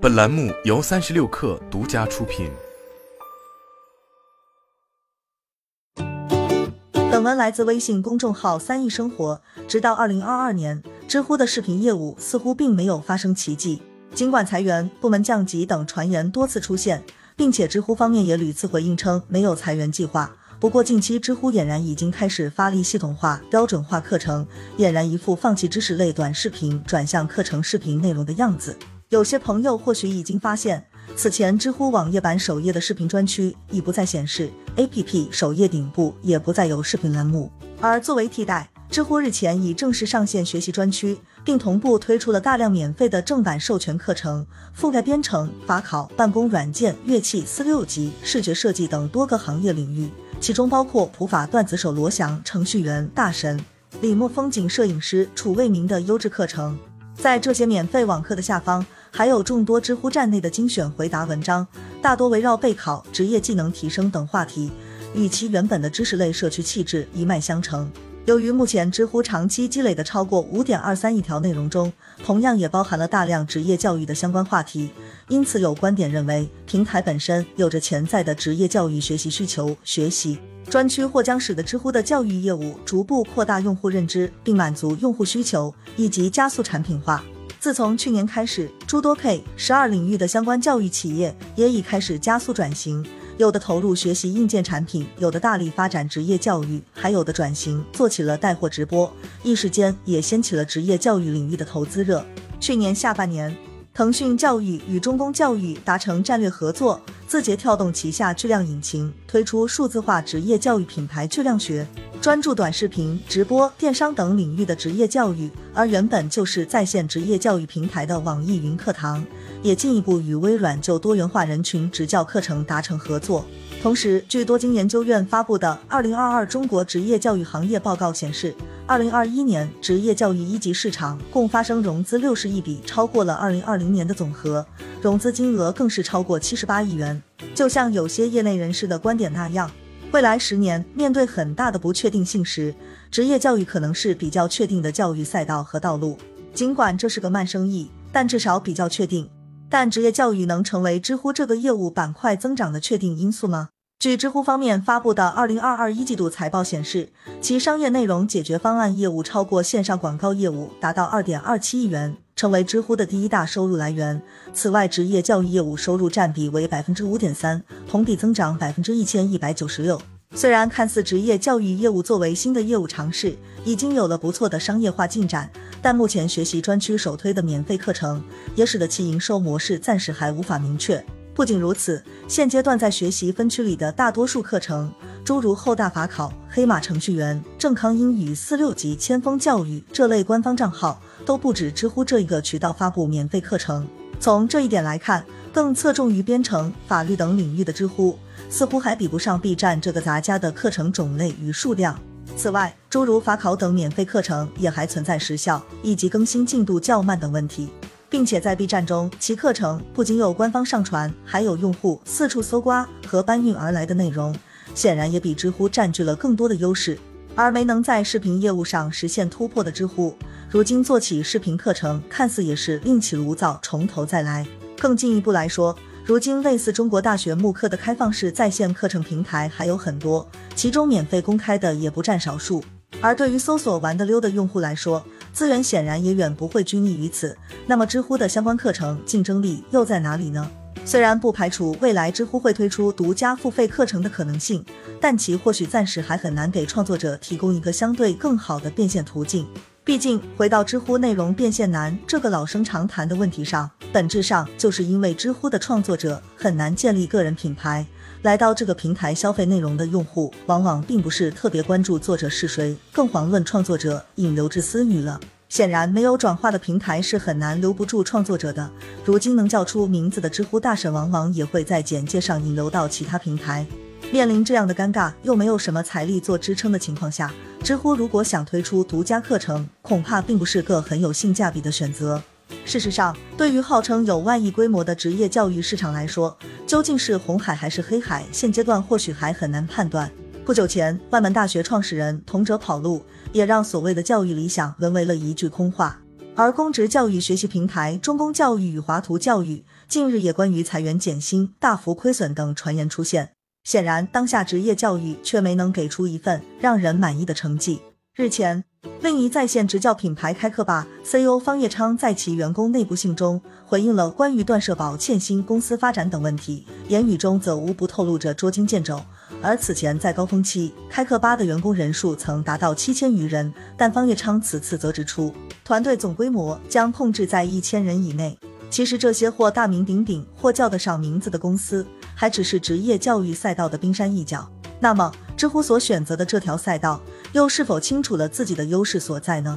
本栏目由三十六氪独家出品。本文来自微信公众号“三亿生活”。直到二零二二年，知乎的视频业务似乎并没有发生奇迹。尽管裁员、部门降级等传言多次出现，并且知乎方面也屡次回应称没有裁员计划。不过，近期知乎俨然已经开始发力系统化、标准化课程，俨然一副放弃知识类短视频，转向课程视频内容的样子。有些朋友或许已经发现，此前知乎网页版首页的视频专区已不再显示，APP 首页顶部也不再有视频栏目，而作为替代，知乎日前已正式上线学习专区，并同步推出了大量免费的正版授权课程，覆盖编程、法考、办公软件、乐器、四六级、视觉设计等多个行业领域。其中包括普法段子手罗翔、程序员大神李默、风景摄影师楚卫明的优质课程。在这些免费网课的下方，还有众多知乎站内的精选回答文章，大多围绕备考、职业技能提升等话题，与其原本的知识类社区气质一脉相承。由于目前知乎长期积累的超过五点二三亿条内容中，同样也包含了大量职业教育的相关话题，因此有观点认为，平台本身有着潜在的职业教育学习需求。学习专区或将使得知乎的教育业务逐步扩大用户认知，并满足用户需求，以及加速产品化。自从去年开始，诸多 K 十二领域的相关教育企业也已开始加速转型。有的投入学习硬件产品，有的大力发展职业教育，还有的转型做起了带货直播，一时间也掀起了职业教育领域的投资热。去年下半年，腾讯教育与中公教育达成战略合作，字节跳动旗下巨量引擎推出数字化职业教育品牌巨量学。专注短视频、直播、电商等领域的职业教育，而原本就是在线职业教育平台的网易云课堂，也进一步与微软就多元化人群职教课程达成合作。同时，据多金研究院发布的《二零二二中国职业教育行业报告》显示，二零二一年职业教育一级市场共发生融资六十亿笔，超过了二零二零年的总和，融资金额更是超过七十八亿元。就像有些业内人士的观点那样。未来十年面对很大的不确定性时，职业教育可能是比较确定的教育赛道和道路。尽管这是个慢生意，但至少比较确定。但职业教育能成为知乎这个业务板块增长的确定因素吗？据知乎方面发布的二零二二一季度财报显示，其商业内容解决方案业务超过线上广告业务，达到二点二七亿元。成为知乎的第一大收入来源。此外，职业教育业务收入占比为百分之五点三，同比增长百分之一千一百九十六。虽然看似职业教育业务作为新的业务尝试，已经有了不错的商业化进展，但目前学习专区首推的免费课程，也使得其营收模式暂时还无法明确。不仅如此，现阶段在学习分区里的大多数课程，诸如厚大法考、黑马程序员、正康英语四六级、千锋教育这类官方账号。都不止知乎这一个渠道发布免费课程。从这一点来看，更侧重于编程、法律等领域的知乎，似乎还比不上 B 站这个杂家的课程种类与数量。此外，诸如法考等免费课程也还存在时效以及更新进度较慢等问题，并且在 B 站中，其课程不仅有官方上传，还有用户四处搜刮和搬运而来的内容，显然也比知乎占据了更多的优势。而没能在视频业务上实现突破的知乎。如今做起视频课程，看似也是另起炉灶，从头再来。更进一步来说，如今类似中国大学慕课的开放式在线课程平台还有很多，其中免费公开的也不占少数。而对于搜索玩得溜的用户来说，资源显然也远不会拘泥于此。那么，知乎的相关课程竞争力又在哪里呢？虽然不排除未来知乎会推出独家付费课程的可能性，但其或许暂时还很难给创作者提供一个相对更好的变现途径。毕竟，回到知乎内容变现难这个老生常谈的问题上，本质上就是因为知乎的创作者很难建立个人品牌。来到这个平台消费内容的用户，往往并不是特别关注作者是谁，更遑论创作者引流至私域了。显然，没有转化的平台是很难留不住创作者的。如今能叫出名字的知乎大神，往往也会在简介上引流到其他平台。面临这样的尴尬，又没有什么财力做支撑的情况下，知乎如果想推出独家课程，恐怕并不是个很有性价比的选择。事实上，对于号称有万亿规模的职业教育市场来说，究竟是红海还是黑海，现阶段或许还很难判断。不久前，万门大学创始人童哲跑路，也让所谓的教育理想沦为了一句空话。而公职教育学习平台中公教育与华图教育近日也关于裁员减薪、大幅亏损等传言出现。显然，当下职业教育却没能给出一份让人满意的成绩。日前，另一在线职教品牌开课吧 CEO 方叶昌在其员工内部信中回应了关于断社保、欠薪、公司发展等问题，言语中则无不透露着捉襟见肘。而此前在高峰期，开课吧的员工人数曾达到七千余人，但方叶昌此次则指出，团队总规模将控制在一千人以内。其实这些或大名鼎鼎、或叫得上名字的公司，还只是职业教育赛道的冰山一角。那么，知乎所选择的这条赛道，又是否清楚了自己的优势所在呢？